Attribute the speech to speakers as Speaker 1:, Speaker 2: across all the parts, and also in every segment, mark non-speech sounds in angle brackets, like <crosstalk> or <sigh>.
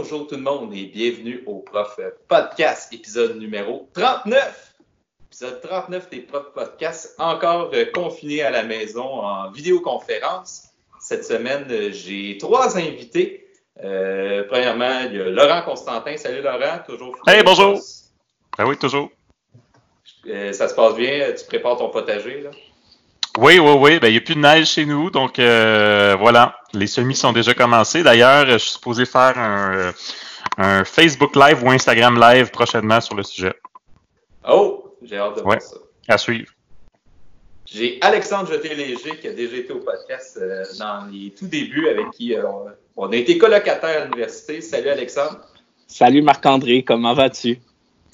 Speaker 1: bonjour tout le monde et bienvenue au Prof Podcast, épisode numéro 39. Épisode 39 des Prof Podcasts, encore euh, confiné à la maison en vidéoconférence. Cette semaine, euh, j'ai trois invités. Euh, premièrement, il y a Laurent Constantin. Salut Laurent, toujours.
Speaker 2: Hey, bonjour. Ah oui, toujours.
Speaker 1: ça se passe bien, tu prépares ton potager là?
Speaker 2: Oui, oui, oui. Ben, il n'y a plus de neige chez nous, donc euh, voilà. Les semis sont déjà commencés. D'ailleurs, je suis supposé faire un, un, Facebook Live ou Instagram Live prochainement sur le sujet.
Speaker 1: Oh, j'ai hâte de voir ça.
Speaker 2: À suivre.
Speaker 1: J'ai Alexandre Jeté-Léger qui a déjà été au podcast euh, dans les tout débuts, avec qui euh, on a été colocataire à l'université. Salut Alexandre.
Speaker 3: Salut Marc-André, comment vas-tu?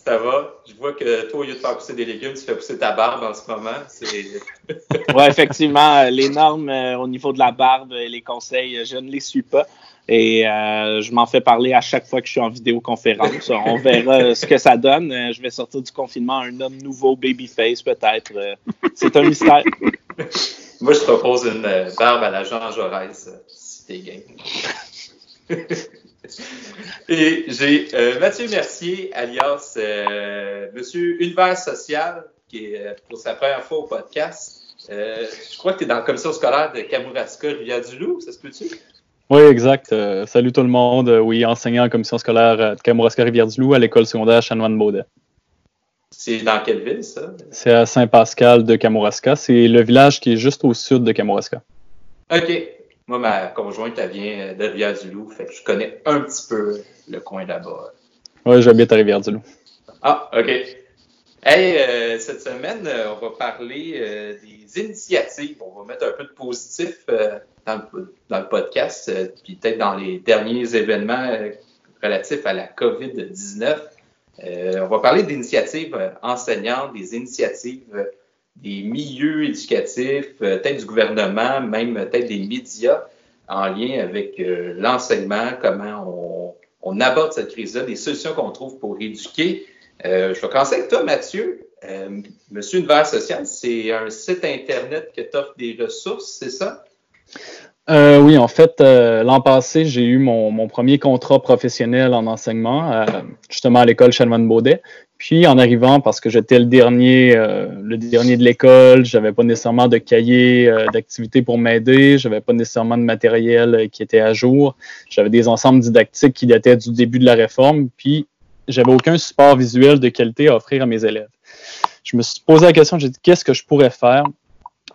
Speaker 1: Ça va? Je vois que toi, au lieu de faire pousser des légumes, tu fais pousser ta barbe en ce moment. <laughs>
Speaker 3: oui, effectivement, les normes euh, au niveau de la barbe et les conseils, je ne les suis pas. Et euh, je m'en fais parler à chaque fois que je suis en vidéoconférence. <laughs> On verra ce que ça donne. Euh, je vais sortir du confinement un homme nouveau, babyface peut-être. C'est un mystère. <laughs>
Speaker 1: Moi, je propose une barbe à la Jean Jaurès, si t'es game. <laughs> Et j'ai euh, Mathieu Mercier, alias euh, Monsieur Univers Social, qui est euh, pour sa première fois au podcast. je crois que tu es dans la commission scolaire de Kamouraska Rivière-du-Loup, ça se peut-tu?
Speaker 4: Oui, exact. salut tout le monde. Oui, enseignant en commission scolaire de Kamouraska Rivière-du-Loup à l'école secondaire Chanoine-Baudet.
Speaker 1: C'est dans quelle ville, ça?
Speaker 4: C'est à Saint-Pascal de Kamouraska. C'est le village qui est juste au sud de Kamouraska.
Speaker 1: OK. Moi, ma conjointe, elle vient de Rivière-du-Loup, fait que je connais un petit peu le coin là-bas.
Speaker 4: Oui, j'habite à Rivière-du-Loup.
Speaker 1: Ah, OK. Hey, euh, cette semaine, euh, on va parler euh, des initiatives. On va mettre un peu de positif dans le, podcast, puis peut-être dans les derniers événements relatifs à la COVID-19. on va parler d'initiatives enseignantes, des initiatives des milieux éducatifs, euh, peut-être du gouvernement, même peut-être des médias en lien avec euh, l'enseignement, comment on, aborde cette crise-là, des solutions qu'on trouve pour éduquer. Euh, je vais commencer avec toi, Mathieu. Monsieur Univers Social, c'est un site Internet que t'offre des ressources, c'est ça?
Speaker 4: oui, en fait, l'an passé, j'ai eu mon, premier contrat professionnel en enseignement, justement à l'école Chanoine-Baudet. Puis en arrivant, parce que j'étais le dernier, euh, le dernier de l'école, j'avais pas nécessairement de cahier euh, d'activité pour m'aider, j'avais pas nécessairement de matériel euh, qui était à jour, j'avais des ensembles didactiques qui dataient du début de la réforme, puis j'avais aucun support visuel de qualité à offrir à mes élèves. Je me suis posé la question, j'ai dit qu'est-ce que je pourrais faire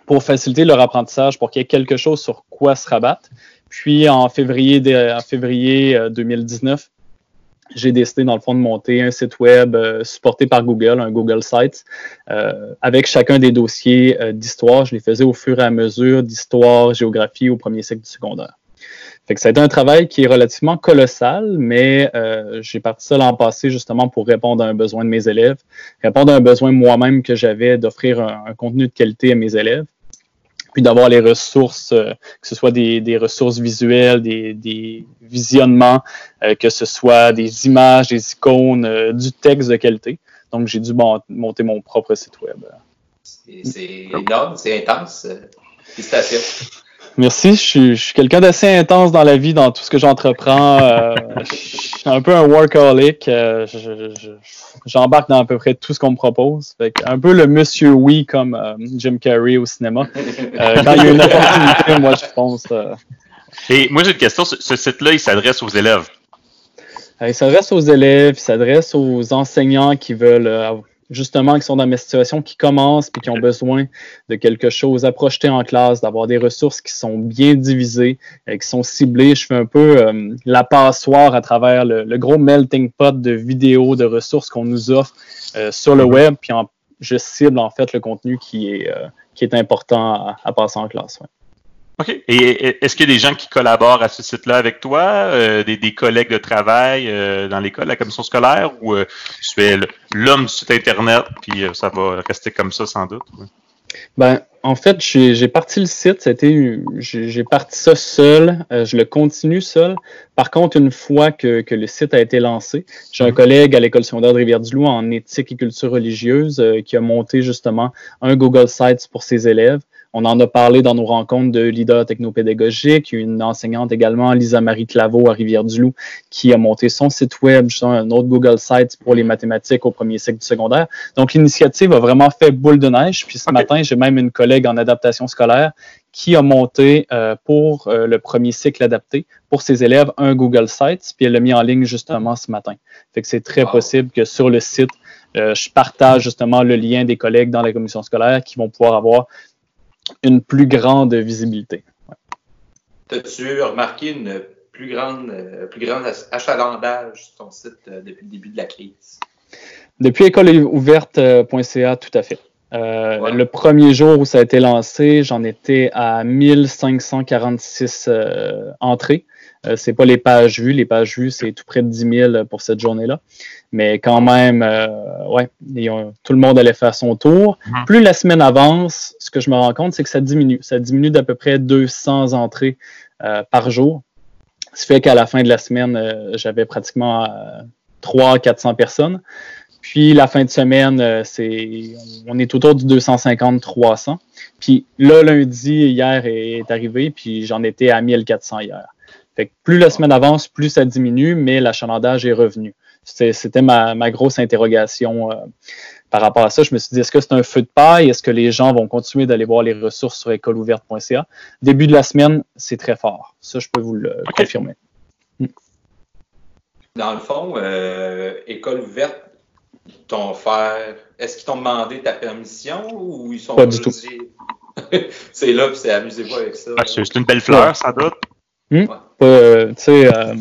Speaker 4: pour faciliter leur apprentissage, pour qu'il y ait quelque chose sur quoi se rabattre? Puis en février, en février 2019, j'ai décidé, dans le fond, de monter un site web euh, supporté par Google, un Google Sites, euh, avec chacun des dossiers euh, d'histoire. Je les faisais au fur et à mesure d'histoire, géographie au premier cycle du secondaire. Fait que ça a été un travail qui est relativement colossal, mais j'ai parti ça l'an passé justement pour répondre à un besoin de mes élèves, répondre à un besoin moi-même que j'avais d'offrir un, contenu de qualité à mes élèves puis d'avoir les ressources, euh, que ce soit des, des ressources visuelles, des, des visionnements, euh, que ce soit des images, des icônes, euh, du texte de qualité. Donc, j'ai dû monter mon propre site web.
Speaker 1: C'est énorme, c'est intense. Félicitations.
Speaker 4: Merci. Je suis, quelqu'un d'assez intense dans la vie, dans tout ce que j'entreprends. Euh, je suis un peu un workaholic. Euh, j'embarque dans à peu près tout ce qu'on me propose. un peu le monsieur oui comme euh, Jim Carrey au cinéma. quand il y a une opportunité, moi je pense.
Speaker 2: Et moi j'ai une question. Ce, site-là, il s'adresse aux élèves.
Speaker 4: il s'adresse aux élèves, il s'adresse aux enseignants qui veulent justement, qui sont dans mes situations, qui commencent puis qui ont <laughs> besoin de quelque chose à projeter en classe, d'avoir des ressources qui sont bien divisées, et euh, qui sont ciblées. Je fais un peu euh, la passoire à travers le, gros melting pot de vidéos, de ressources qu'on nous offre euh, sur le web, puis je cible en fait le contenu qui est, qui est important à, passer en classe.
Speaker 2: OK. Et est-ce qu'il y a des gens qui collaborent à ce site-là avec toi, euh, des, collègues de travail euh, dans l'école, la commission scolaire, ou euh, tu es l'homme du site Internet, puis ça va rester comme ça sans doute?
Speaker 4: Ben, en fait, j'ai parti le site, j'ai parti ça seul, je le continue seul. Par contre, une fois que, le site a été lancé, j'ai un mhm. collègue à l'école secondaire de Rivière-du-Loup en éthique et culture religieuse qui a monté justement un Google Sites pour ses élèves On en a parlé dans nos rencontres de leaders technopédagogiques. Une enseignante également, Lisa-Marie Claveau à Rivière-du-Loup, qui a monté son site web, un autre Google Sites pour les mathématiques au premier cycle du secondaire. Donc, l'initiative a vraiment fait boule de neige. Puis ce matin, j'ai même une collègue en adaptation scolaire qui a monté euh, pour euh, le premier cycle adapté pour ses élèves un Google Sites, puis elle l'a mis en ligne justement ce matin. Fait que c'est très possible que sur le site, euh, je partage justement le lien des collègues dans la commission scolaire qui vont pouvoir avoir une plus grande visibilité.
Speaker 1: As-tu remarqué une plus grande, plus grande achalandage sur ton site depuis le début de la crise?
Speaker 4: Depuis écoleouverte.ca, tout à fait. Euh, le premier jour où ça a été lancé, j'en étais à 1546 euh, entrées. Euh, c'est pas les pages vues. Les pages vues, c'est tout près de 10 000 pour cette journée-là. Mais quand même, ouais, tout le monde allait faire son tour. Mhm. Plus la semaine avance, ce que je me rends compte, c'est que ça diminue. Ça diminue d'à peu près 200 entrées par jour. Ce fait qu'à la fin de la semaine, j'avais pratiquement 300-400 personnes. Puis la fin de semaine, euh, c'est on est autour du 250-300. Puis là, lundi, hier est arrivé, puis j'en étais à 1400 hier. Fait que plus la semaine avance, plus ça diminue, mais l'achalandage est revenu. C'était ma, grosse interrogation euh, par rapport à ça. Je me suis dit, est-ce que c'est un feu de paille? Est-ce que les gens vont continuer d'aller voir les ressources sur écoleouverte.ca? Début de la semaine, c'est très fort. Ça, je peux vous le confirmer.
Speaker 1: Dans le fond, euh, École ouverte, t'ont fait. Est-ce qu'ils t'ont demandé ta permission ou ils sont
Speaker 4: pas du tout. <laughs>
Speaker 1: c'est là, puis c'est amusez-vous avec ça.
Speaker 2: c'est une belle fleur, sans doute.
Speaker 4: Hmm? Euh, tu sais, euh,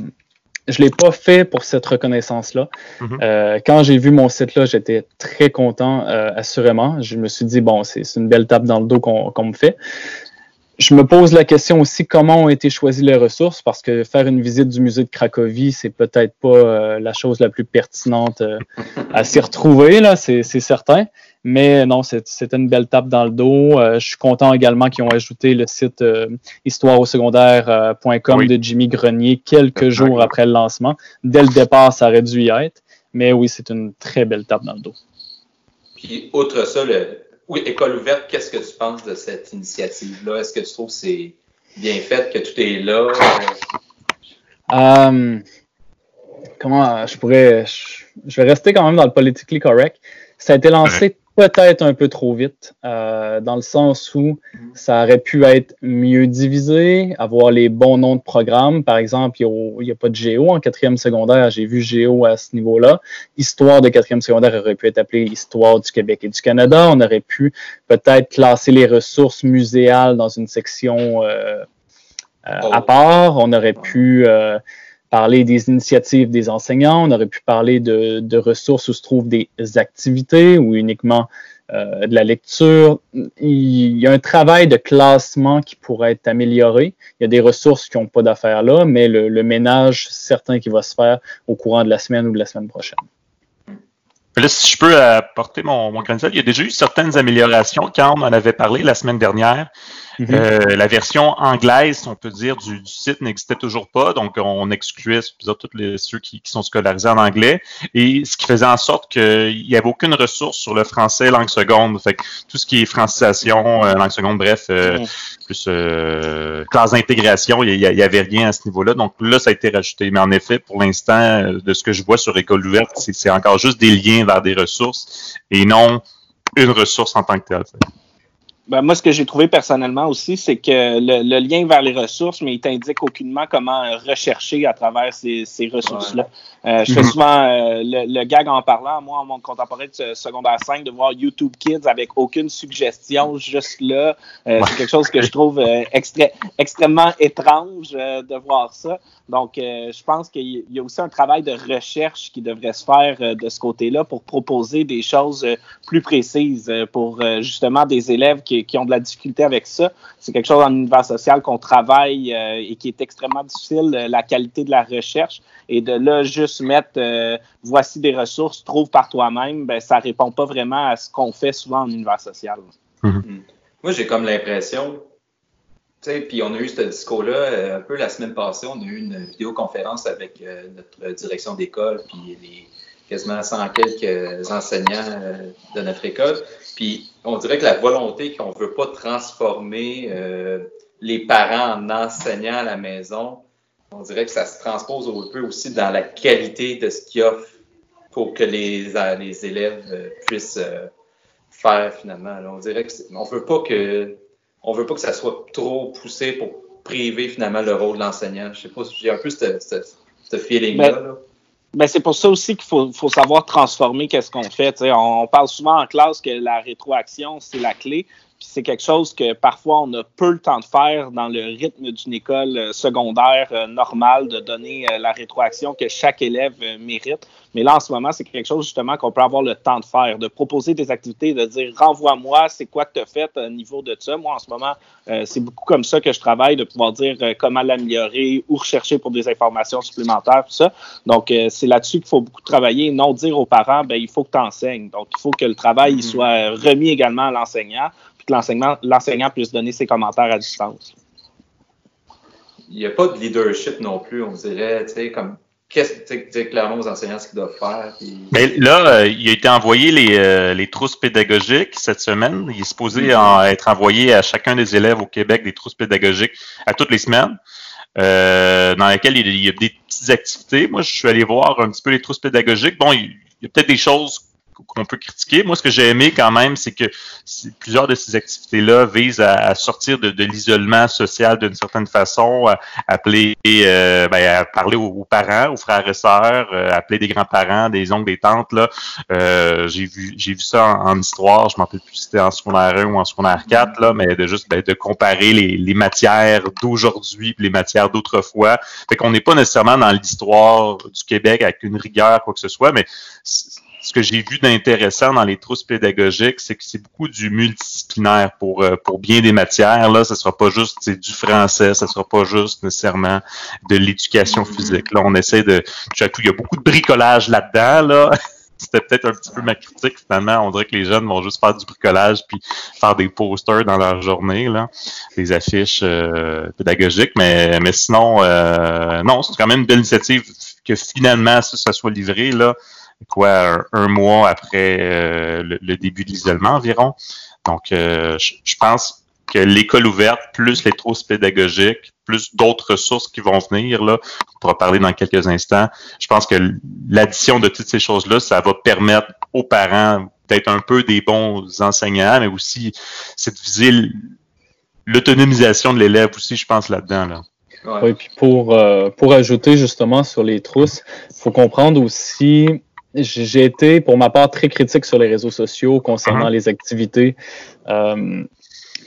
Speaker 4: je l'ai pas fait pour cette reconnaissance-là. Mm-hmm. Euh, quand j'ai vu mon site-là, j'étais très content, assurément. Je me suis dit, bon, c'est une belle tape dans le dos qu'on me fait je me pose la question aussi comment ont été choisies les ressources? Parce que faire une visite du musée de Cracovie, c'est peut-être pas la chose la plus pertinente à s'y retrouver, là, c'est certain. Mais non, c'est une belle tape dans le dos. Euh, je suis content également qu'ils ont ajouté le site histoireausecondaire.com de Jimmy Grenier quelques jours après le lancement. Dès le départ, ça aurait dû y être. Mais oui, c'est une très belle tape dans le dos.
Speaker 1: Puis, outre ça, le, oui, École ouverte, qu'est-ce que tu penses de cette initiative-là? Est-ce que tu trouves que c'est bien fait, que tout est là?
Speaker 4: Euh, comment je pourrais. Je, vais rester quand même dans le politically correct. Ça a été lancé peut-être un peu trop vite, euh, dans le sens où ça aurait pu être mieux divisé, avoir les bons noms de programmes. Par exemple, il n'y a, pas de géo en quatrième secondaire. J'ai vu géo à ce niveau-là. Histoire de quatrième secondaire aurait pu être appelée Histoire du Québec et du Canada. On aurait pu peut-être classer les ressources muséales dans une section euh, euh, à part. On aurait pu parler des initiatives des enseignants, on aurait pu parler de, ressources où se trouvent des activités ou uniquement euh, de la lecture. Il y a un travail de classement qui pourrait être amélioré. Il y a des ressources qui n'ont pas d'affaires là, mais le, le, ménage certain qui va se faire au courant de la semaine ou de la semaine prochaine.
Speaker 2: Là, si je peux apporter mon, mon il y a déjà eu certaines améliorations quand on en avait parlé la semaine dernière. Mhm. Euh, la version anglaise, on peut dire, du, site n'existait toujours pas, donc on excluait tous les, ceux qui, sont scolarisés en anglais, et ce qui faisait en sorte qu'il n'y avait aucune ressource sur le français langue seconde. Fait que tout ce qui est francisation, euh, langue seconde, bref, euh, plus classe d'intégration, il n'y avait rien à ce niveau-là. Donc là, ça a été rajouté. Mais en effet, pour l'instant, de ce que je vois sur École ouverte, c'est encore juste des liens vers des ressources et non une ressource en tant que telle.
Speaker 3: Ben, moi, ce que j'ai trouvé personnellement aussi, c'est que le, lien vers les ressources, mais il t'indique aucunement comment rechercher à travers ces, ressources-là. Euh, je fais mhm. souvent euh, le, gag en parlant, moi, en monde contemporain de secondaire 5, de voir YouTube Kids avec aucune suggestion juste là. Euh, c'est quelque chose que je trouve extrêmement étrange de voir ça. Donc, je pense qu'il y a aussi un travail de recherche qui devrait se faire de ce côté-là pour proposer des choses plus précises pour justement des élèves qui qui, ont de la difficulté avec ça. C'est quelque chose en univers social qu'on travaille euh, et qui est extrêmement difficile, euh, la qualité de la recherche. Et de là, juste mettre euh, voici des ressources, trouve par toi-même, ben, ça répond pas vraiment à ce qu'on fait souvent en univers social.
Speaker 1: Mm-hmm. Mm. Moi, j'ai comme l'impression, puis on a eu ce discours-là un peu la semaine passée, on a eu une vidéoconférence avec notre direction d'école, puis les quasiment 100 quelques enseignants de notre école. Puis on dirait que la volonté qu'on ne veut pas transformer les parents en enseignants à la maison, on dirait que ça se transpose un peu aussi dans la qualité de ce qu'il offre pour que les, les élèves puissent faire finalement. on dirait qu'on veut pas que on veut pas que ça soit trop poussé pour priver finalement le rôle de l'enseignant. Je sais pas, j'ai un peu ce feeling-là.
Speaker 3: Ben, ben, c'est pour ça aussi qu'il faut, savoir transformer qu'est-ce qu'on fait. on parle souvent en classe que la rétroaction, c'est la clé. Puis c'est quelque chose que parfois on a peu le temps de faire dans le rythme d'une école euh, secondaire euh, normale, de donner euh, la rétroaction que chaque élève mérite. Mais là, en ce moment, c'est quelque chose justement qu'on peut avoir le temps de faire, de proposer des activités, de dire renvoie-moi, c'est quoi que tu as fait au niveau de ça. Moi, en ce moment, c'est beaucoup comme ça que je travaille, de pouvoir dire comment l'améliorer ou rechercher pour des informations supplémentaires, tout ça. Donc, c'est là-dessus qu'il faut beaucoup travailler, non dire aux parents, ben il faut que tu enseignes. Donc, il faut que le travail il mm-hmm. soit remis également à l'enseignant l'enseignant puisse donner ses commentaires à distance.
Speaker 1: Il n'y a pas de leadership non plus, on dirait, tu sais, comme qu'est-ce que tu clairement aux enseignants ce qu'ils doivent faire.
Speaker 2: Mais là, euh, il a été envoyé les, euh, les, trousses pédagogiques cette semaine. Il est supposé mm-hmm. être envoyé à chacun des élèves au Québec des trousses pédagogiques à toutes les semaines. Euh, dans lesquelles il y a des petites activités. Moi, je suis allé voir un petit peu les trousses pédagogiques. Bon, il y a peut-être des choses qu'on peut critiquer. Moi, ce que j'ai aimé quand même, c'est que plusieurs de ces activités-là visent à, sortir de, l'isolement social d'une certaine façon, à, appeler, euh, ben, à parler aux, parents, aux frères et sœurs, euh, appeler des grands-parents, des oncles, des tantes. Là, euh, j'ai vu, j'ai vu ça en, histoire. Je m'en rappelle plus si c'était en secondaire 1 ou en secondaire 4, là, mais de juste ben, de comparer les, les matières d'aujourd'hui les matières d'autrefois. Fait qu'on n'est pas nécessairement dans l'histoire du Québec avec une rigueur quoi que ce soit, mais ce que j'ai vu d'intéressant dans les trousses pédagogiques, c'est que c'est beaucoup du multidisciplinaire pour euh, pour bien des matières. Là, ce sera pas juste du français, ce sera pas juste nécessairement de l'éducation physique. Là, on essaie de. Il y a beaucoup de bricolage là-dedans. Là. <laughs> C'était peut-être un petit peu ma critique finalement. On dirait que les jeunes vont juste faire du bricolage puis faire des posters dans leur journée, là, des affiches euh, pédagogiques. Mais, mais sinon, euh, non, c'est quand même une belle initiative que finalement ça, ça soit livré là quoi, un, mois après euh, le, début de l'isolement environ. Donc, euh, je, pense que l'école ouverte, plus les trousses pédagogiques, plus d'autres ressources qui vont venir, là, on pourra parler dans quelques instants. Je pense que l'addition de toutes ces choses-là, ça va permettre aux parents d'être un peu des bons enseignants, mais aussi c'est de viser l'autonomisation de l'élève aussi, je pense, là-dedans. Là.
Speaker 4: Oui, puis pour, euh, pour ajouter justement sur les trousses, il faut comprendre aussi j'ai été, pour ma part, très critique sur les réseaux sociaux concernant uh-huh. les activités euh,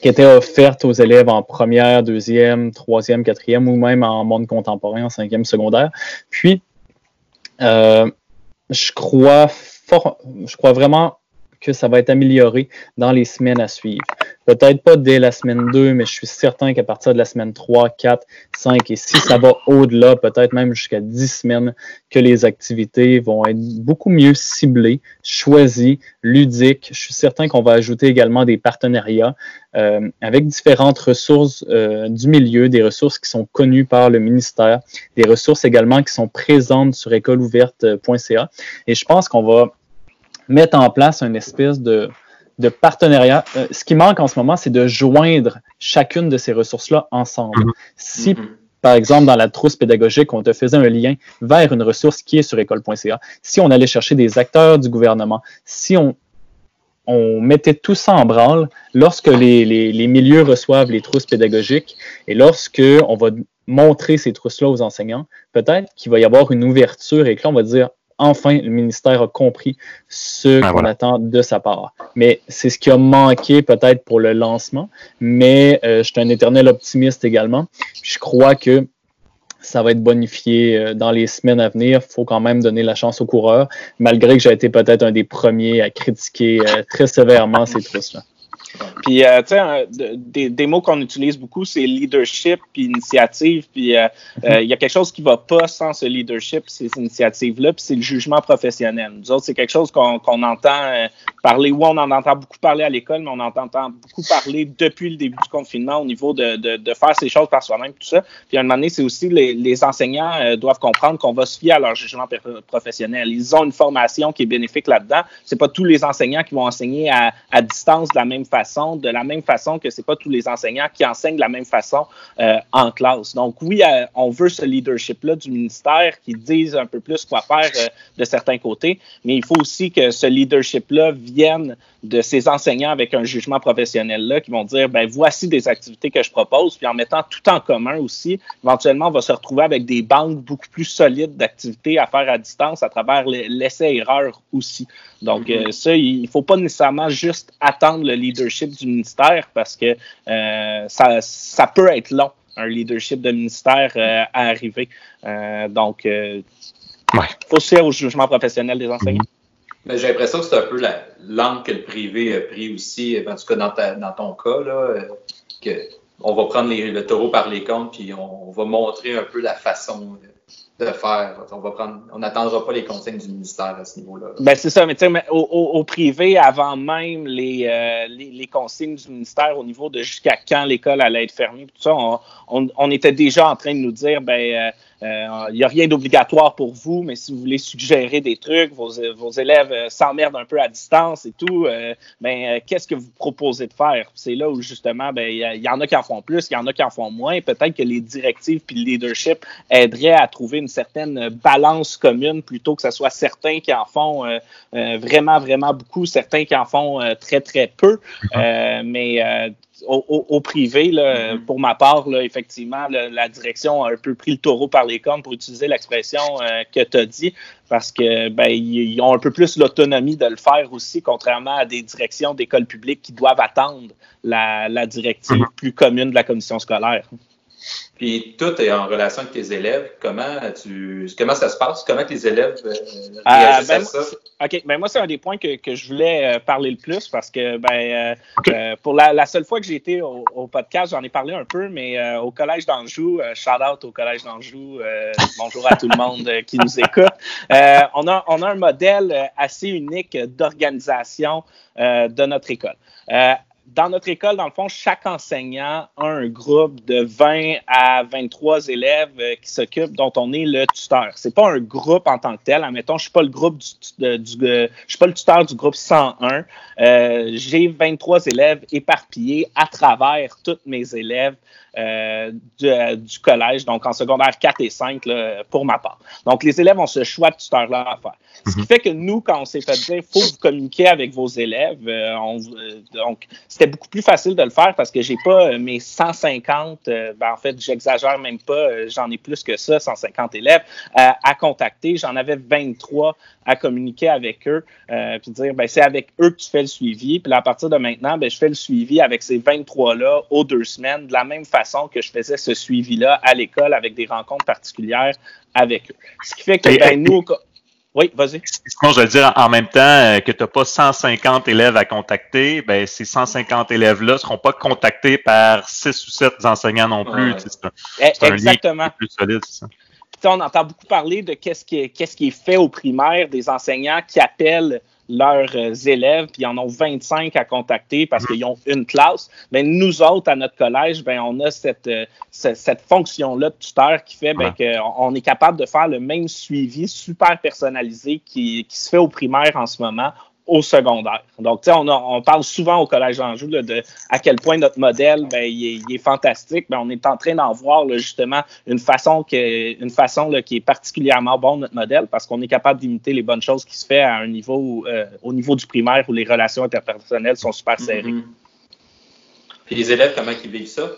Speaker 4: qui étaient offertes aux élèves en première, deuxième, troisième, quatrième ou même en monde contemporain, en cinquième secondaire. Puis, euh, je crois fort, je crois vraiment que ça va être amélioré dans les semaines à suivre. Peut-être pas dès la semaine 2, mais je suis certain qu'à partir de la semaine 3, 4, 5 et si ça va au-delà, peut-être même jusqu'à 10 semaines, que les activités vont être beaucoup mieux ciblées, choisies, ludiques. Je suis certain qu'on va ajouter également des partenariats euh, avec différentes ressources euh, du milieu, des ressources qui sont connues par le ministère, des ressources également qui sont présentes sur écoleouverte.ca. Et je pense qu'on va mettre en place une espèce de, de partenariat. Euh, ce qui manque en ce moment, c'est de joindre chacune de ces ressources-là ensemble. Mm-hmm. Si, mm-hmm. par exemple, dans la trousse pédagogique, on te faisait un lien vers une ressource qui est sur école.ca, si on allait chercher des acteurs du gouvernement, si on, on mettait tout ça en branle, lorsque les, les, les milieux reçoivent les trousses pédagogiques et lorsque on va montrer ces trousses-là aux enseignants, peut-être qu'il va y avoir une ouverture et que là, on va dire enfin, le ministère a compris ce ben qu'on attend de sa part. Mais c'est ce qui a manqué peut-être pour le lancement, mais euh, je suis un éternel optimiste également. Je crois que ça va être bonifié euh, dans les semaines à venir. Il faut quand même donner la chance aux coureurs, malgré que j'ai été peut-être un des premiers à critiquer euh, très sévèrement ces trousses-là.
Speaker 3: Puis, euh, tu sais, des, des, mots qu'on utilise beaucoup, c'est leadership, puis initiative. Puis, euh, euh, il y a quelque chose qui va pas sans ce leadership, ces initiatives-là, puis c'est le jugement professionnel. Nous autres, c'est quelque chose qu'on entend parler, ou on en entend beaucoup parler à l'école, mais on en entend beaucoup parler depuis le début du confinement au niveau de, de, de faire ces choses par soi-même, tout ça. Puis, à un moment donné, c'est aussi les, les enseignants doivent comprendre qu'on va se fier à leur jugement professionnel. Ils ont une formation qui est bénéfique là-dedans. C'est pas tous les enseignants qui vont enseigner à, à distance de la même façon, de la même façon que c'est pas tous les enseignants qui enseignent de la même façon euh, en classe. Donc oui, euh, on veut ce leadership-là du ministère qui dise un peu plus quoi faire euh, de certains côtés, mais il faut aussi que ce leadership-là vienne de ces enseignants avec un jugement professionnel-là qui vont dire, ben voici des activités que je propose, puis en mettant tout en commun aussi, éventuellement, on va se retrouver avec des banques beaucoup plus solides d'activités à faire à distance à travers l'essai-erreur aussi. Donc, mm-hmm. ça, il ne faut pas nécessairement juste attendre le leadership du ministère parce que euh, ça, ça, peut être long, un leadership de ministère euh, à arriver. Euh, donc, il faut se faire au jugement professionnel des enseignants.
Speaker 1: Mm-hmm. Mais j'ai l'impression que c'est un peu la langue que le privé a pris aussi, en tout cas dans, ton cas, là, que on va prendre le taureau par les comptes puis on, va montrer un peu la façon de faire. On n'attendra pas les consignes du ministère à ce niveau-là.
Speaker 3: Ben c'est ça, mais tu sais, au, au, privé, avant même les, euh, les, les, consignes du ministère au niveau de jusqu'à quand l'école allait être fermée, tout ça, on, était déjà en train de nous dire, ben euh, il euh, n'y a rien d'obligatoire pour vous, mais si vous voulez suggérer des trucs, vos, vos élèves euh, s'emmerdent un peu à distance et tout, euh, ben, qu'est-ce que vous proposez de faire? C'est là où justement, ben, il y, en a qui en font plus, il y en a qui en font moins. Peut-être que les directives puis le leadership aideraient à trouver une certaine balance commune plutôt que ce soit certains qui en font vraiment, vraiment beaucoup, certains qui en font très, très peu. mais au, privé, là, mm-hmm. pour ma part, là, effectivement, la direction a un peu pris le taureau par les cornes pour utiliser l'expression euh, que tu as dit, parce que ben, ils ont un peu plus l'autonomie de le faire aussi, contrairement à des directions d'écoles publiques qui doivent attendre la, la directive mm-hmm. plus commune de la commission scolaire.
Speaker 1: Puis tout est en relation avec tes élèves. Comment tu comment ça se passe? Comment tes élèves euh, réagissent
Speaker 3: ben, à
Speaker 1: ça?
Speaker 3: OK. Ben moi, c'est un des points que, que, je voulais euh, parler le plus parce que ben euh, pour la, la, seule fois que j'ai été au, au podcast, j'en ai parlé un peu, mais au Collège d'Anjou, shout out au Collège d'Anjou, bonjour à tout le monde qui nous écoute. on, a, on a un modèle assez unique d'organisation de notre école dans notre école, dans le fond, chaque enseignant a un groupe de 20 à 23 élèves euh, qui s'occupent, dont on est le tuteur. C'est pas un groupe en tant que tel. Admettons, je suis pas le groupe du, du euh, je suis pas le tuteur du groupe 101. Euh, J'ai 23 élèves éparpillés à travers tous mes élèves euh, du, du, collège, donc en secondaire 4 et 5 là, pour ma part. Donc, les élèves ont ce choix de tuteur-là à faire. Ce qui mhm. fait que nous, quand on s'est fait dire faut vous communiquer avec vos élèves, euh, on, donc c'était beaucoup plus facile de le faire parce que j'ai pas euh, mes 150, ben, en fait, j'exagère même pas, j'en ai plus que ça, 150 élèves à contacter. J'en avais 23 à communiquer avec eux, puis dire ben c'est avec eux que tu fais le suivi. Puis à partir de maintenant, ben je fais le suivi avec ces 23 là aux deux semaines de la même façon que je faisais ce suivi là à l'école avec des rencontres particulières avec eux. Ce qui fait que ben, nous oui, vas-y.
Speaker 2: Sinon, je veux dire en même temps euh, que tu n'as pas 150 élèves à contacter, ben ces 150 élèves-là ne seront pas contactés par 6 ou 7 enseignants non plus.
Speaker 3: C'est un, Exactement. plus solide, ça. on entend beaucoup parler de qu'est-ce qui, qui est fait au primaire, des enseignants qui appellent leurs euh, élèves, puis ils en ont 25 à contacter parce qu'ils ont une classe. Mais nous autres, à notre collège, ben, on a cette, euh, cette, fonction-là de tuteur qui fait ben, qu'on est capable de faire le même suivi super personnalisé qui, qui se fait au primaire en ce moment au secondaire. Donc, tu sais, on, on, parle souvent au Collège d'Anjou de à quel point notre modèle, ben, il, est, fantastique. Ben, on est en train d'en voir justement une façon, que, une façon là, qui est particulièrement bonne, notre modèle, parce qu'on est capable d'imiter les bonnes choses qui se fait à un niveau, euh, au niveau du primaire où les relations interpersonnelles sont super serrées. Mm-hmm.
Speaker 1: Puis les élèves, comment ils vivent ça?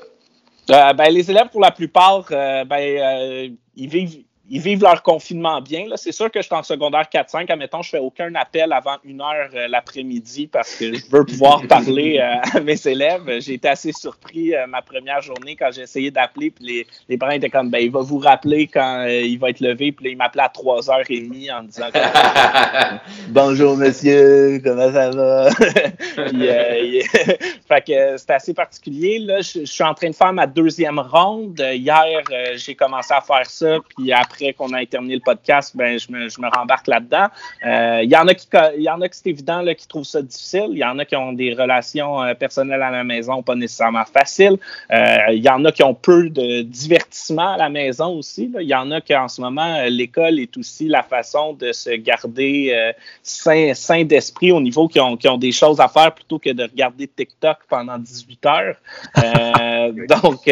Speaker 3: Euh, ben, les élèves, pour la plupart, euh, ben, ils vivent ils vivent leur confinement bien. C'est sûr que je suis en secondaire 4-5. Admettons, je fais aucun appel avant une heure euh, l'après-midi parce que je veux pouvoir <laughs> parler euh, à mes élèves. J'ai été assez surpris euh, ma première journée quand j'ai essayé d'appeler. Puis les, les, parents étaient comme, ben, il va vous rappeler quand il va être levé. Puis là, il m'appelait à 3h30 en disant, <laughs> bonjour monsieur, comment ça va? <laughs> puis, fait que c'était assez particulier. Là, je, je, suis en train de faire ma deuxième ronde. Hier, j'ai commencé à faire ça. Puis après, après qu'on ait terminé le podcast, ben, je, me, je me rembarque là-dedans. Il euh, y en a qui, y en a qui c'est évident là, qui trouvent ça difficile. Il y en a qui ont des relations euh, personnelles à la maison pas nécessairement faciles. Il euh, y en a qui ont peu de divertissement à la maison aussi. Il y en a qui en ce moment, l'école est aussi la façon de se garder sain, sain d'esprit au niveau qui ont, qui ont des choses à faire plutôt que de regarder TikTok pendant 18 heures. <laughs> donc,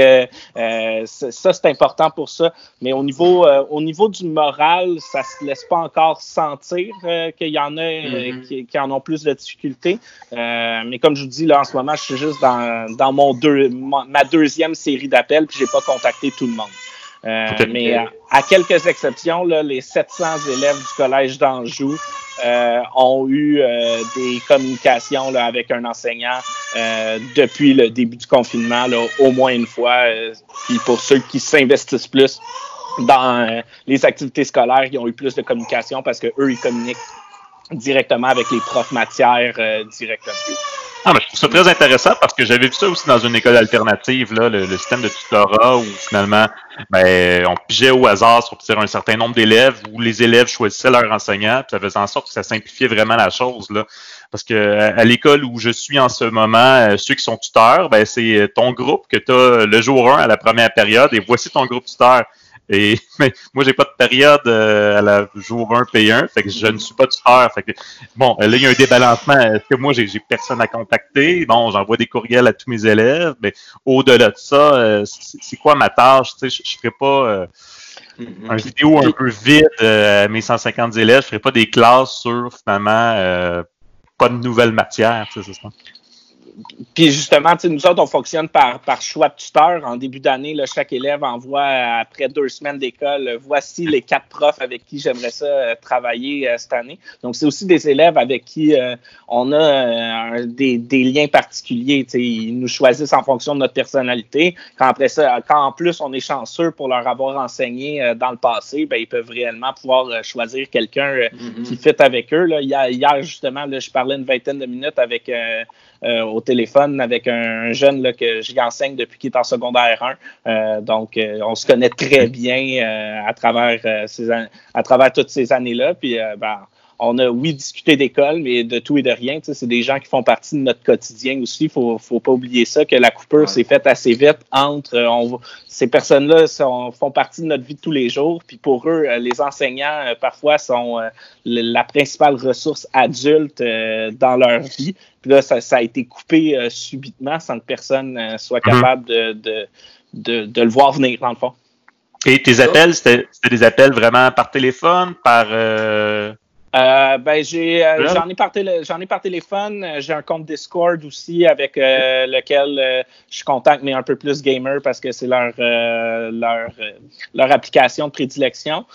Speaker 3: ça, c'est important pour ça. Mais au niveau, au niveau du moral, ça se laisse pas encore sentir euh, qu'il y en a euh, mm-hmm. qui, en ont plus de difficultés. Euh, mais comme je vous dis, là, en ce moment, je suis juste dans, mon deux, ma, deuxième série d'appels, puis j'ai pas contacté tout le monde. Mais à, quelques exceptions, là, les 700 élèves du collège d'Anjou ont eu des communications là, avec un enseignant depuis le début du confinement, là, au moins une fois. puis pour ceux qui s'investissent plus, dans euh, les activités scolaires, ils ont eu plus de communication parce qu'eux, ils communiquent directement avec les profs matières euh, directement.
Speaker 2: Ah, mais je trouve ça très intéressant parce que j'avais vu ça aussi dans une école alternative, là, le, système de tutorat où finalement ben, on pigeait au hasard sur un certain nombre d'élèves où les élèves choisissaient leur enseignant, puis ça faisait en sorte que ça simplifiait vraiment la chose. Là. Parce que l'école où je suis en ce moment, euh, ceux qui sont tuteurs, ben, c'est ton groupe que tu as le jour 1 à la première période et voici ton groupe tuteur. Et <laughs> mais moi, j'ai pas de période euh, à la jour 1 P1, fait que je ne suis pas tuteur. Fait que, bon, là, il y a un débalancement. Est-ce que moi, j'ai personne à contacter? Bon, j'envoie des courriels à tous mes élèves, mais au-delà de ça, euh, c'est quoi ma tâche? Tu sais, je, ne ferai pas euh, mm-hmm. une vidéo un peu vide à mes 150 élèves. Je ferai pas des classes sur, finalement, pas de nouvelles matières, c'est ça
Speaker 3: puis justement, nous autres, on fonctionne par, par choix de tuteur. En début d'année, chaque élève envoie, après deux semaines d'école, voici les quatre profs avec qui j'aimerais ça euh, travailler euh, cette année. Donc, c'est aussi des élèves avec qui euh, on a des, des, liens particuliers. Ils nous choisissent en fonction de notre personnalité. Quand après ça, quand en plus on est chanceux pour leur avoir enseigné dans le passé, ben, ils peuvent réellement pouvoir choisir quelqu'un mm-hmm. qui fit avec eux. Là. Hier, hier, justement, là, je parlais une vingtaine de minutes avec euh, au téléphone avec un, jeune que j'y enseigne depuis qu'il est en secondaire 1. Euh, donc, euh, on se connaît très bien à, travers, ces, à travers toutes ces années-là. Puis, ben, on a, oui, discuté d'école, mais de tout et de rien. C'est des gens qui font partie de notre quotidien aussi. Il faut, faut pas oublier ça, que la coupure s'est faite assez vite entre. On, ces personnes-là font partie de notre vie de tous les jours. Puis pour eux, euh, les enseignants, euh, parfois, sont euh, la principale ressource adulte dans leur vie. Puis là, ça, a été coupé subitement sans que personne soit mhm. capable de, de, de, le voir venir, dans le fond.
Speaker 2: Et tes appels, c'était des appels vraiment par téléphone, par
Speaker 3: euh, ben j'ai euh, j'en ai par j'en ai par téléphone. Euh, j'ai un compte Discord aussi avec lequel je contacte mais un peu plus gamer parce que c'est leur leur leur application de prédilection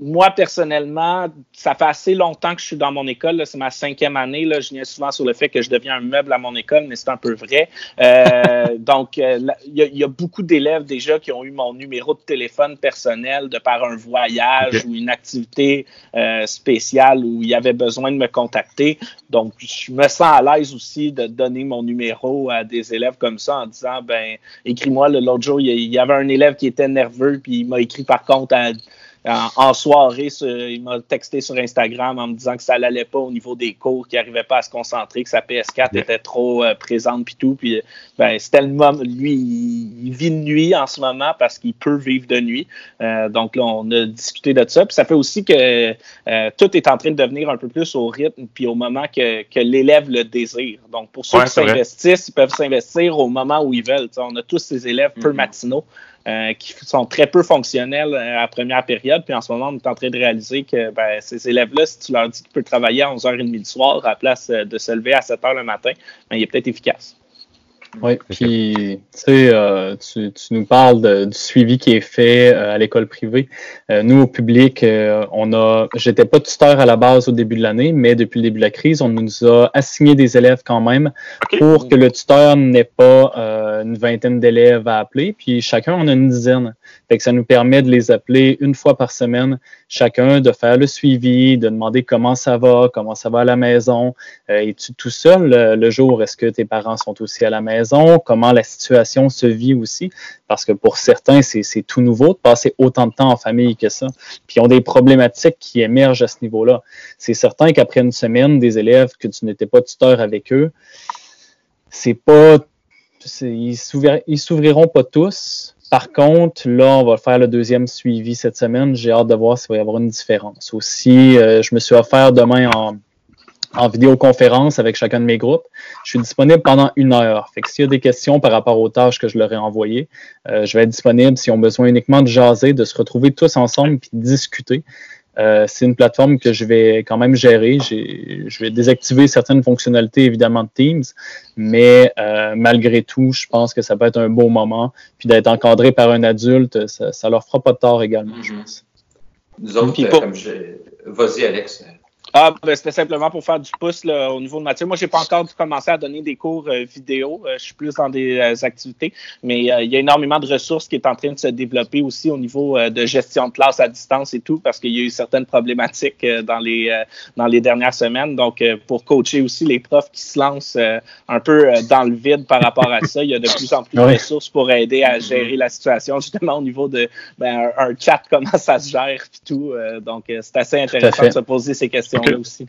Speaker 3: moi, personnellement, ça fait assez longtemps que je suis dans mon école. C'est ma cinquième année. Là. Je viens souvent sur le fait que je deviens un meuble à mon école, mais c'est un peu vrai. Euh, <laughs> donc, euh, il y, a beaucoup d'élèves déjà qui ont eu mon numéro de téléphone personnel de par un voyage ou une activité euh, spéciale où il y avait besoin de me contacter. Donc, je me sens à l'aise aussi de donner mon numéro à des élèves comme ça en disant, ben, écris-moi. L'autre jour, il y avait un élève qui était nerveux, puis il m'a écrit par contre à en, soirée, il m'a texté sur Instagram en me disant que ça n'allait pas au niveau des cours, qu'il n'arrivait pas à se concentrer, que sa PS4 était trop euh, présente puis tout. Puis ben, c'était le moment. Lui, il, vit de nuit en ce moment parce qu'il peut vivre de nuit. Euh, donc là, on a discuté de ça. Puis ça fait aussi que euh, tout est en train de devenir un peu plus au rythme puis au moment que, l'élève le désire. Donc pour ceux qui s'investissent, ils peuvent s'investir au moment où ils veulent. on a tous ces élèves peu mm-hmm. matinaux. Euh, qui sont très peu fonctionnels euh, à première période. Puis en ce moment, on est en train de réaliser que ben, ces élèves-là, si tu leur dis qu'ils peuvent travailler à 11h30 du soir à la place euh, de se lever à 7h le matin, ben, il est peut-être efficace.
Speaker 4: Oui, puis euh, tu, tu nous parles du suivi qui est fait euh, à l'école privée. Euh, nous, au public, on a, j'étais pas tuteur à la base au début de l'année, mais depuis le début de la crise, on nous a assigné des élèves quand même pour que le tuteur n'ait pas une vingtaine d'élèves à appeler, puis chacun en a une dizaine. Fait que ça nous permet de les appeler une fois par semaine, chacun, de faire le suivi, de demander comment ça va, comment ça va à la maison. Es-tu tout seul le jour? Est-ce que tes parents sont aussi à la maison? comment la situation se vit aussi, parce que pour certains, c'est tout nouveau de passer autant de temps en famille que ça. Puis ils ont des problématiques qui émergent à ce niveau-là. C'est certain qu'après une semaine, des élèves que tu n'étais pas tuteur avec eux, c'est pas. Ils s'ouvriront pas tous. Par contre, là, on va faire le deuxième suivi cette semaine. J'ai hâte de voir s'il va y avoir une différence. Aussi, euh, je me suis offert demain en, en vidéoconférence avec chacun de mes groupes. Je suis disponible pendant une heure. Fait que s'il y a des questions par rapport aux tâches que je leur ai envoyées, euh, je vais être disponible s'ils ont besoin uniquement de jaser, de se retrouver tous ensemble puis de discuter. Euh, c'est une plateforme que je vais quand même gérer. Je vais désactiver certaines fonctionnalités, évidemment, de Teams, mais euh, malgré tout, je pense que ça peut être un beau moment. Puis d'être encadré par un adulte, ça, ça leur fera pas de tort également, je pense.
Speaker 1: Nous autres, comme je... Vas-y, Alex.
Speaker 3: Ah, ben, c'était simplement pour faire du pouce là, au niveau de matière. Moi, j'ai pas encore commencé à donner des cours euh, vidéo. Euh, je suis plus dans des euh, activités, mais il y a énormément de ressources qui est en train de se développer aussi au niveau de gestion de classe à distance et tout, parce qu'il y a eu certaines problématiques dans les dans les dernières semaines. Donc, pour coacher aussi les profs qui se lancent un peu dans le vide par rapport à ça, il y a de plus en plus de ressources pour aider à gérer la situation, justement au niveau de ben, un, chat, comment ça se gère et tout. donc, c'est assez intéressant de se poser ces questions aussi.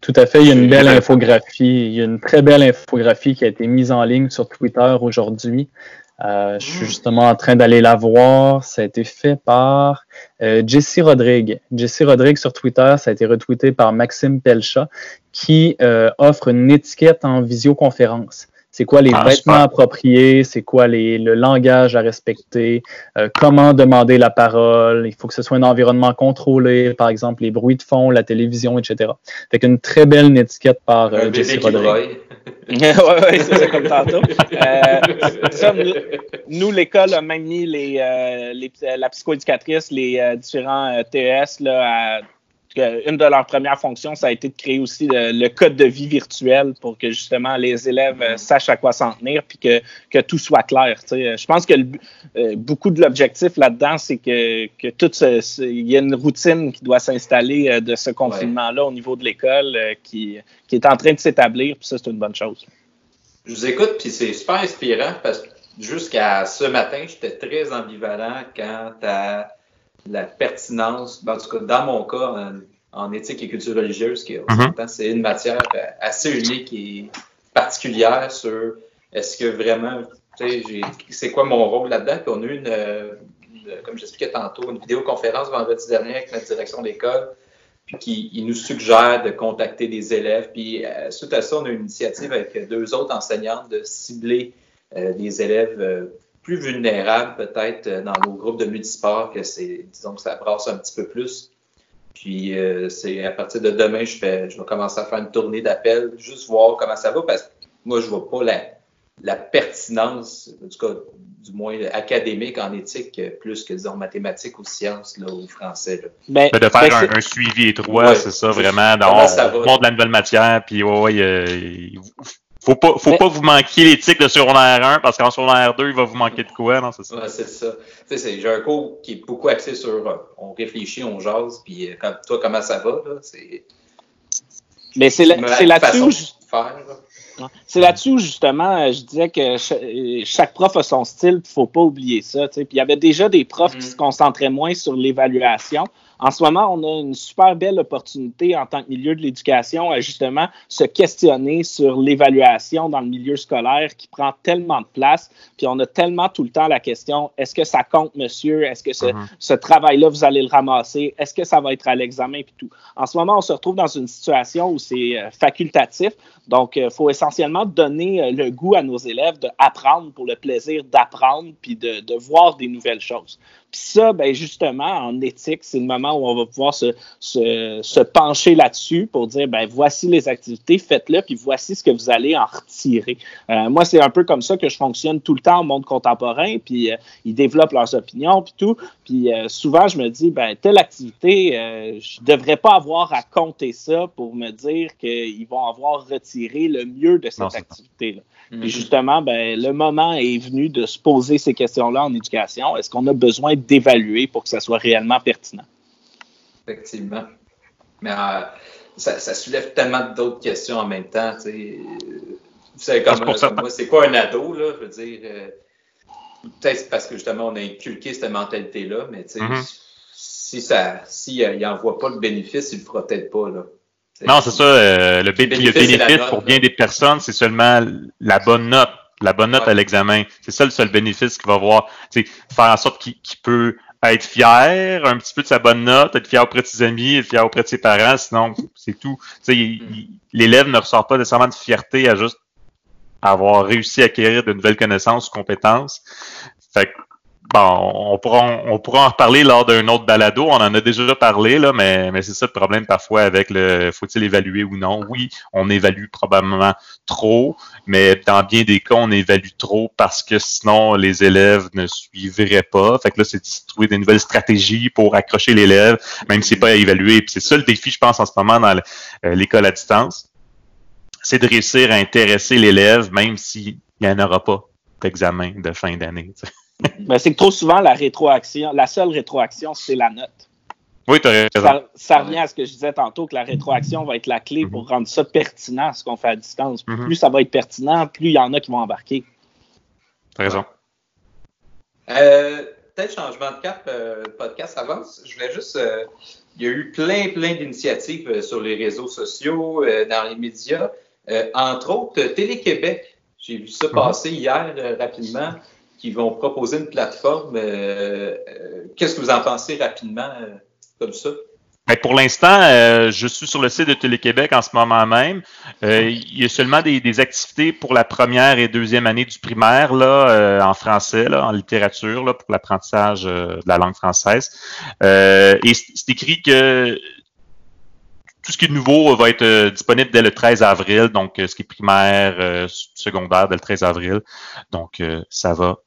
Speaker 4: Tout à fait. Il y a une belle infographie. Il y a une très belle infographie qui a été mise en ligne sur Twitter aujourd'hui. Euh, je suis mm. justement en train d'aller la voir. Ça a été fait par euh, Jesse Rodrigue. Jesse Rodrigue sur Twitter, ça a été retweeté par Maxime Pelcha, qui euh, offre une étiquette en visioconférence c'est quoi les ah, vêtements appropriés, c'est quoi les, le langage à respecter, euh, comment demander la parole, il faut que ce soit un environnement contrôlé, par exemple les bruits de fond, la télévision, etc. Fait qu'une très belle étiquette par euh, Jesse Rodrigue. <laughs>
Speaker 3: oui, ouais, c'est ça comme tantôt. Euh, nous, l'école a même mis les, euh, les la psychoéducatrice, les différents TES là, à une de leurs premières fonctions, ça a été de créer aussi le, code de vie virtuel pour que justement les élèves euh, sachent à quoi s'en tenir puis que, que tout soit clair. Je pense que euh, beaucoup de l'objectif là-dedans, c'est que, que tout il y a une routine qui doit s'installer euh, de ce confinement-là au niveau de l'école qui, qui est en train de s'établir, puis ça, c'est une bonne chose.
Speaker 1: Je vous écoute, puis c'est super inspirant parce que jusqu'à ce matin, j'étais très ambivalent quant à la pertinence, ben, en tout cas dans mon cas, en, éthique et culture religieuse, qui mm-hmm. c'est une matière euh, assez unique et particulière sur est-ce que vraiment, c'est quoi mon rôle là-dedans? Puis on a eu une, comme j'expliquais tantôt, une vidéoconférence vendredi dernier avec notre direction d'école, puis qui nous suggère de contacter des élèves. Puis euh, suite à ça, on a une initiative avec deux autres enseignantes de cibler euh, des élèves plus vulnérables peut-être euh, dans nos groupes de multisport que c'est, disons que ça brasse un petit peu plus. Puis euh, c'est à partir de demain, je fais, je vais commencer à faire une tournée d'appels, juste voir comment ça va, parce que moi, je vois pas la, la pertinence, en tout cas, du moins académique en éthique, plus que disons mathématiques ou sciences là, ou français. Là.
Speaker 2: Ben, de faire ben, un, suivi étroit, c'est ça, vraiment. Dans, on, montre la nouvelle matière, puis ouais, euh, faut pas, faut pas vous manquer l'éthique de secondaire 1 parce qu'en secondaire 2, il va vous manquer de quoi, non? C'est ça.
Speaker 1: Ouais, c'est ça. Tu sais, j'ai un cours qui est beaucoup axé sur euh, on réfléchit, on jase, puis euh, toi, comment ça va, là? C'est.
Speaker 3: Mais c'est là-dessus. C'est là-dessus, justement, euh, je disais que chaque prof a son style, il faut pas oublier ça. Puis il y avait déjà des profs qui mm. se concentraient moins sur l'évaluation. En ce moment, on a une super belle opportunité en tant que milieu de l'éducation à justement se questionner sur l'évaluation dans le milieu scolaire qui prend tellement de place. Puis on a tellement tout le temps la question est-ce que ça compte, monsieur? Est-ce que ce, mm-hmm. travail-là, vous allez le ramasser? Est-ce que ça va être à l'examen? Puis tout. En ce moment, on se retrouve dans une situation où c'est euh, facultatif. Donc, il euh, faut essentiellement donner euh, le goût à nos élèves d'apprendre pour le plaisir d'apprendre puis de, de voir des nouvelles choses. Puis ça, ben justement, en éthique, c'est le moment moment où on va pouvoir se, se, se pencher là-dessus pour dire, ben voici les activités, faites-le, puis voici ce que vous allez en retirer. Euh, moi, c'est un peu comme ça que je fonctionne tout le temps au monde contemporain, puis euh, ils développent leurs opinions, puis tout. Puis euh, souvent, je me dis, ben telle activité, je devrais pas avoir à compter ça pour me dire qu'ils vont avoir retiré le mieux de cette activité-là. Puis justement, ben, le moment est venu de se poser ces questions-là en éducation. Est-ce qu'on a besoin d'évaluer pour que ça soit réellement pertinent?
Speaker 1: Effectivement. Mais euh, ça, soulève tellement d'autres questions en même temps. Savez, comme, moi, c'est quoi un ado? Là? Je veux dire, euh, peut-être parce que justement, on a inculqué cette mentalité-là, mais mm-hmm. si ça, s'il n'en voit pas le bénéfice, il ne le fera peut-être pas. Là.
Speaker 2: Non, c'est ça. Euh, le, bénéfice, pour bien des personnes, c'est seulement la bonne note. La bonne note à l'examen. C'est ça le seul bénéfice qu'il va avoir. C'est faire en sorte qu'il peut être fier un petit peu de sa bonne note, être fier auprès de ses amis, être fier auprès de ses parents, sinon c'est tout. L'élève ne ressort pas nécessairement de fierté à juste avoir réussi à acquérir de nouvelles connaissances ou compétences. Fait que Bon, on pourra, on en reparler lors d'un autre balado. On en a déjà parlé, là, mais, mais c'est ça le problème parfois avec le faut-il évaluer ou non? Oui, on évalue probablement trop, mais dans bien des cas, on évalue trop parce que sinon les élèves ne suivraient pas. Fait que là, c'est de trouver des nouvelles stratégies pour accrocher l'élève, même si c'est pas à évaluer. c'est ça le défi, je pense, en ce moment dans euh, l'école à distance. C'est de réussir à intéresser l'élève, même s'il n'y en aura pas d'examen de fin d'année. <laughs>
Speaker 3: Ben, c'est que trop souvent, la rétroaction, la seule rétroaction, c'est la note.
Speaker 2: Oui, tu as
Speaker 3: raison. Ça, revient à ce que je disais tantôt, que la rétroaction va être la clé pour rendre ça pertinent, ce qu'on fait à distance. Mhm. Plus ça va être pertinent, plus il y en a qui vont embarquer.
Speaker 2: Tu as raison.
Speaker 1: Euh, peut-être changement de cap, euh, le podcast avance. Je voulais juste. Euh, il y a eu plein, plein d'initiatives sur les réseaux sociaux, dans les médias. entre autres, Télé-Québec. J'ai vu ça mhm. passer hier rapidement qui vont proposer une plateforme. Euh, euh, qu'est-ce que vous en pensez rapidement euh, comme ça?
Speaker 2: Ben, pour l'instant, je suis sur le site de Télé-Québec en ce moment même. il y a seulement des, activités pour la première et deuxième année du primaire là, en français, en littérature, là, pour l'apprentissage de la langue française. et c'est écrit que tout ce qui est nouveau va être disponible dès le 13 avril, donc ce qui est primaire, secondaire dès le 13 avril. Donc, ça va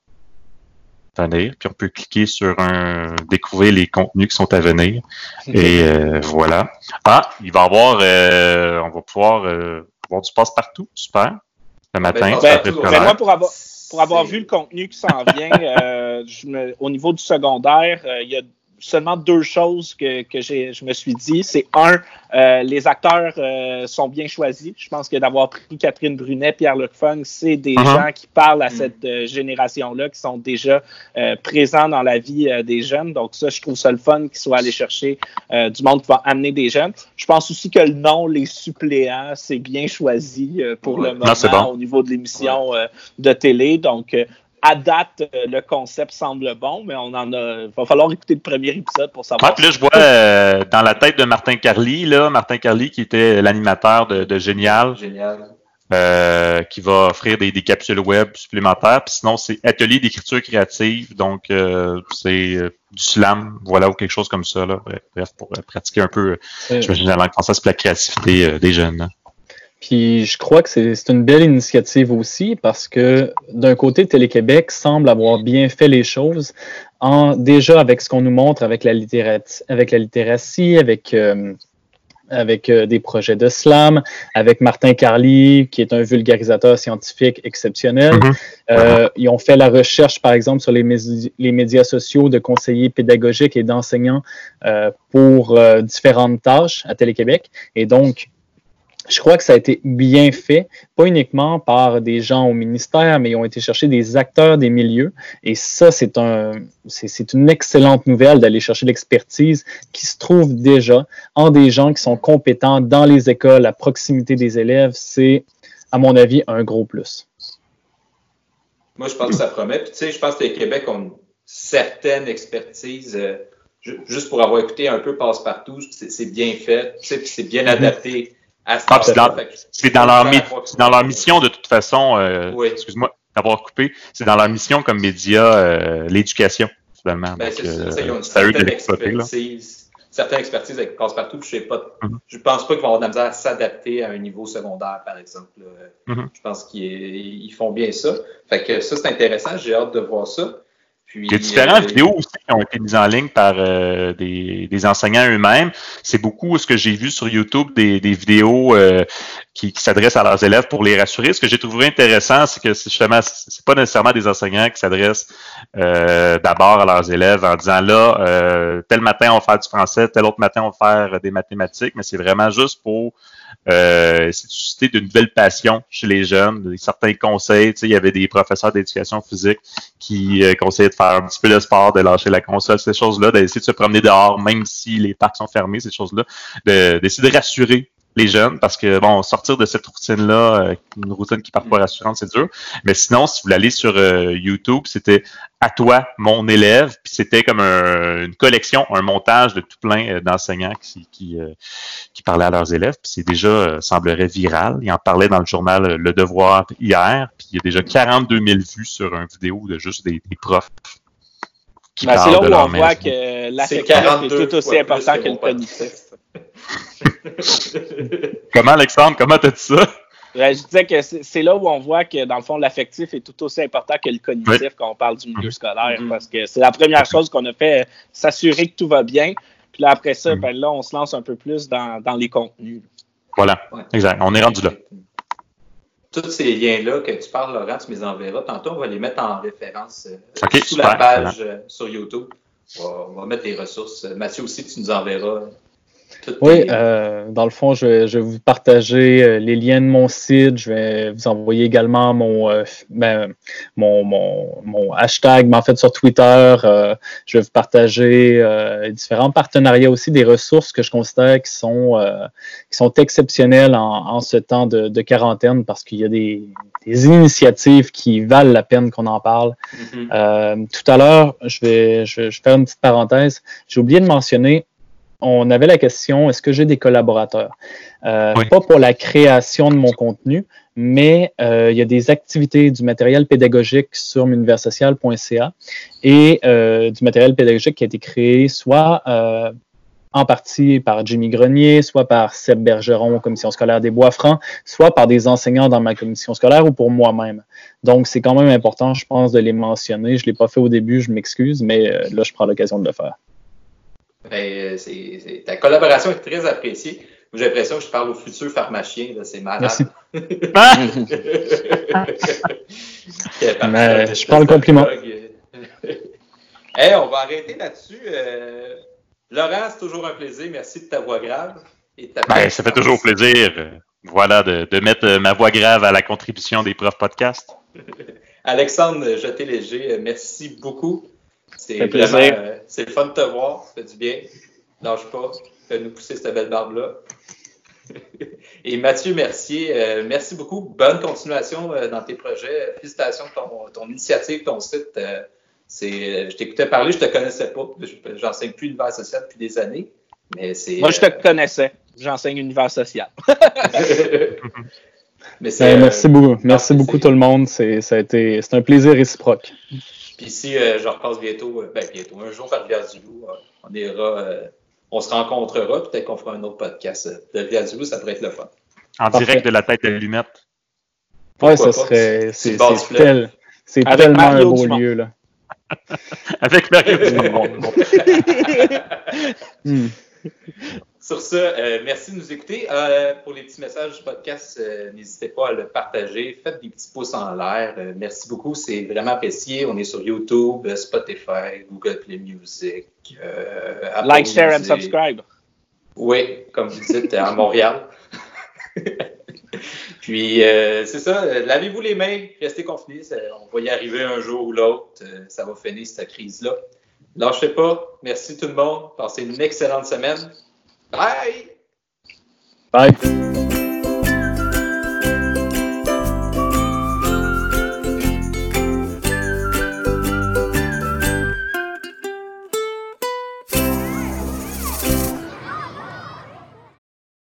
Speaker 2: venir. Puis on peut cliquer sur un découvrir les contenus qui sont à venir. Et euh, voilà. Ah, il va y avoir, euh, on va pouvoir euh, avoir du passe-partout. Super. Le matin.
Speaker 3: Ben, ben, moi, pour avoir, pour avoir vu le contenu qui s'en vient, <laughs> je me, au niveau du secondaire, il y a seulement deux choses que, que je me suis dit. C'est un, euh, les acteurs euh, sont bien choisis. Je pense que d'avoir pris Catherine Brunet, Pierre-Luc Fung, c'est des uh-huh. gens qui parlent à mm. cette euh, génération-là, qui sont déjà présents dans la vie des jeunes. Donc ça, je trouve ça le fun qu'ils soient allés chercher du monde qui va amener des jeunes. Je pense aussi que le nom, les suppléants, c'est bien choisi pour le moment au niveau de l'émission de télé. Donc, à date, euh, le concept semble bon, mais on en a. Il va falloir écouter le premier épisode pour savoir.
Speaker 2: Puis là, je vois euh, dans la tête de Martin Carly, là, Martin Carly qui était l'animateur de, Génial.
Speaker 1: Génial.
Speaker 2: Euh, qui va offrir des, capsules web supplémentaires. Puis sinon, c'est atelier d'écriture créative. Donc, c'est du slam, voilà, ou quelque chose comme ça. Là. Bref, pour pratiquer un peu, j'imagine, la langue française pour la créativité des jeunes.
Speaker 4: Puis je crois que c'est une belle initiative aussi parce que d'un côté, Télé-Québec semble avoir bien fait les choses en déjà avec ce qu'on nous montre avec la, littératie, avec la littératie, avec, euh, avec euh, des projets de slam, avec Martin Carly, qui est un vulgarisateur scientifique exceptionnel. Mm-hmm. Euh, ils ont fait la recherche, par exemple, sur les, les médias sociaux de conseillers pédagogiques et d'enseignants pour différentes tâches à Télé-Québec. Et donc, je crois que ça a été bien fait, pas uniquement par des gens au ministère, mais ils ont été chercher des acteurs des milieux. Et ça, c'est un, c'est une excellente nouvelle d'aller chercher l'expertise qui se trouve déjà en des gens qui sont compétents dans les écoles, à proximité des élèves. C'est, à mon avis, un gros plus.
Speaker 1: Moi, je pense que ça promet. Puis, tu sais, je pense que les Québec ont une certaine expertise. Euh, juste pour avoir écouté un peu passe-partout, c'est bien fait, c'est bien
Speaker 2: ah, c'est dans, leur, dans leur mission de toute façon, euh, excuse-moi d'avoir coupé, c'est dans leur mission comme média euh, l'éducation, finalement.
Speaker 1: Ben, c'est ça, ils ont une certaine expertise. certaines expertises avec passe-partout. Je pas,
Speaker 2: Mhm.
Speaker 1: pense pas qu'ils vont avoir de la misère à s'adapter à un niveau secondaire, par exemple.
Speaker 2: Mhm.
Speaker 1: Je pense qu'ils ils font bien ça. Fait que ça, c'est intéressant. J'ai hâte de voir ça. Puis,
Speaker 2: Il y a différentes
Speaker 1: euh,
Speaker 2: vidéos aussi qui ont été mises en ligne par euh, des, des enseignants eux-mêmes. C'est beaucoup ce que j'ai vu sur YouTube, des, des vidéos euh, qui, qui s'adressent à leurs élèves pour les rassurer. Ce que j'ai trouvé intéressant, c'est que c'est justement, c'est pas nécessairement des enseignants qui s'adressent d'abord à leurs élèves en disant là, tel matin on va faire du français, tel autre matin on va faire des mathématiques, mais c'est vraiment juste pour euh, essayer de susciter de nouvelles passions chez les jeunes, certains conseils. Tu sais, il y avait des professeurs d'éducation physique qui euh, conseillaient de faire un petit peu de sport, de lâcher la console, ces choses-là, d'essayer de se promener dehors, même si les parcs sont fermés, ces choses-là, de- d'essayer de rassurer les jeunes parce que bon sortir de cette routine là une routine qui est parfois rassurante c'est dur. Mais sinon si vous voulez aller sur euh, YouTube c'était à toi mon élève puis c'était comme un- une collection un montage de tout plein euh, d'enseignants qui qui, euh, qui parlaient à leurs élèves puis c'est déjà euh, semblerait viral. Il en parlait dans le journal euh, Le Devoir hier puis il y a déjà 42 000 vues sur une vidéo de juste des, des profs qui
Speaker 3: Ben, c'est
Speaker 2: parlent
Speaker 3: là
Speaker 2: de
Speaker 3: où on voit que
Speaker 1: c'est
Speaker 3: l'affectif
Speaker 1: 42
Speaker 3: est tout aussi important que le cognitif.
Speaker 2: Comment Alexandre comment t'as dit ça?
Speaker 3: Je disais que c'est là où on voit que, dans le fond, l'affectif est tout aussi important que le cognitif
Speaker 2: Oui.
Speaker 3: quand on parle du milieu
Speaker 2: Mhm.
Speaker 3: scolaire,
Speaker 1: Mhm.
Speaker 3: parce que c'est la première chose qu'on a fait, euh, s'assurer que tout va bien. Puis là, après ça,
Speaker 2: Mhm.
Speaker 3: ben là, on se lance un peu plus dans, dans les contenus.
Speaker 2: voilà
Speaker 1: Ouais.
Speaker 2: exact on est rendu là
Speaker 1: Tous ces liens-là que tu parles, Laurent, tu me les enverras. Tantôt, on va les mettre en référence euh,
Speaker 2: Ok,
Speaker 1: sous
Speaker 2: super,
Speaker 1: la page euh, sur YouTube. On va, on va mettre les ressources. Mathieu aussi, tu nous enverras.
Speaker 4: Oui, euh, dans le fond, je vais, je vais vous partager euh, les liens de mon site. Je vais vous envoyer également mon, euh, ben, mon, mon, mon hashtag, mais en fait sur Twitter. euh, je vais vous partager euh, différents partenariats aussi, des ressources que je considère qui sont, euh, qui sont exceptionnelles en, en ce temps de, de quarantaine parce qu'il y a des, des initiatives qui valent la peine qu'on en parle.
Speaker 1: Mhm.
Speaker 4: Euh, tout à l'heure, je vais, je vais je vais faire une petite parenthèse. J'ai oublié de mentionner, on avait la question, est-ce que j'ai des collaborateurs? Euh,
Speaker 2: Oui.
Speaker 4: Pas pour la création de mon contenu, mais euh, il y a des activités du matériel pédagogique sur universocial.ca et euh, du matériel pédagogique qui a été créé soit en partie par Jimmy Grenier, soit par Seb Bergeron, commission scolaire des Bois-Francs, soit par des enseignants dans ma commission scolaire ou pour moi-même. Donc, c'est quand même important, je pense, de les mentionner. Je ne l'ai pas fait au début, je m'excuse, mais là, je prends l'occasion de le faire.
Speaker 1: Ben, euh, c'est- c'est- ta collaboration est très appréciée. J'ai l'impression que je parle au futur pharmacien. là, C'est malade.
Speaker 4: Merci. <laughs>
Speaker 2: Ah! <laughs>
Speaker 4: Mais je prends le compliment.
Speaker 1: Hey, on va arrêter là-dessus. Euh, Laurent, c'est toujours un plaisir. Merci de ta voix grave. Et ta
Speaker 2: Ben, ça fait toujours plaisir, euh, voilà, de, de mettre euh, ma voix grave à la contribution des profs podcast. <laughs>
Speaker 1: Alexandre Jeté Léger, euh, merci beaucoup. C'est
Speaker 3: fait
Speaker 1: vraiment,
Speaker 3: plaisir.
Speaker 1: euh, c'est le fun de te voir. Ça fait du bien. Lâche pas. Fais-nous pousser cette belle barbe-là. <laughs> Et Mathieu Mercier, euh, merci beaucoup. Bonne continuation euh, dans tes projets. Félicitations pour ton, ton initiative, ton site. euh, c'est, euh, je t'écoutais parler, je te connaissais pas. Je- J'enseigne plus l'univers social depuis des années. Mais c'est.
Speaker 3: Moi, je te
Speaker 1: euh,
Speaker 3: connaissais. J'enseigne univers social. <laughs> <laughs>
Speaker 1: mais c'est,
Speaker 4: Ben,
Speaker 1: euh,
Speaker 4: merci beaucoup. Merci beaucoup tout le monde. C'est, ça a été, c'est un plaisir réciproque.
Speaker 1: Puis si euh, je repasse bientôt, euh, ben bientôt, un jour par Rivière-du-Loup, euh, on ira, euh, on se rencontrera, peut-être qu'on fera un autre podcast euh, de Rivière-du-Loup, ça pourrait être le fun.
Speaker 2: En
Speaker 4: Parfait.
Speaker 2: direct de la tête d'allumette.
Speaker 4: Ouais,
Speaker 1: Pourquoi
Speaker 4: ça
Speaker 1: pas?
Speaker 4: serait, c'est, tel- tellement
Speaker 3: Mario
Speaker 4: un beau
Speaker 3: Dumont.
Speaker 4: lieu, là. <laughs>
Speaker 2: Avec Mario Dumont. <laughs>
Speaker 4: Hmm.
Speaker 1: Sur ce, euh, merci de nous écouter. Euh, pour les petits messages du podcast, euh, n'hésitez pas à le partager. Faites des petits pouces en l'air. Euh, merci beaucoup, c'est vraiment apprécié. On est sur YouTube, euh, Spotify, Google Play Music. euh, Apple
Speaker 3: Like, share and subscribe.
Speaker 1: Oui, comme vous dites, à Montréal. <laughs> Puis, euh, c'est ça, lavez-vous les mains, restez confinés, on va y arriver un jour ou l'autre, ça va finir cette crise-là. Lâchez pas, merci tout le monde, passez une excellente semaine. Bye!
Speaker 4: Bye.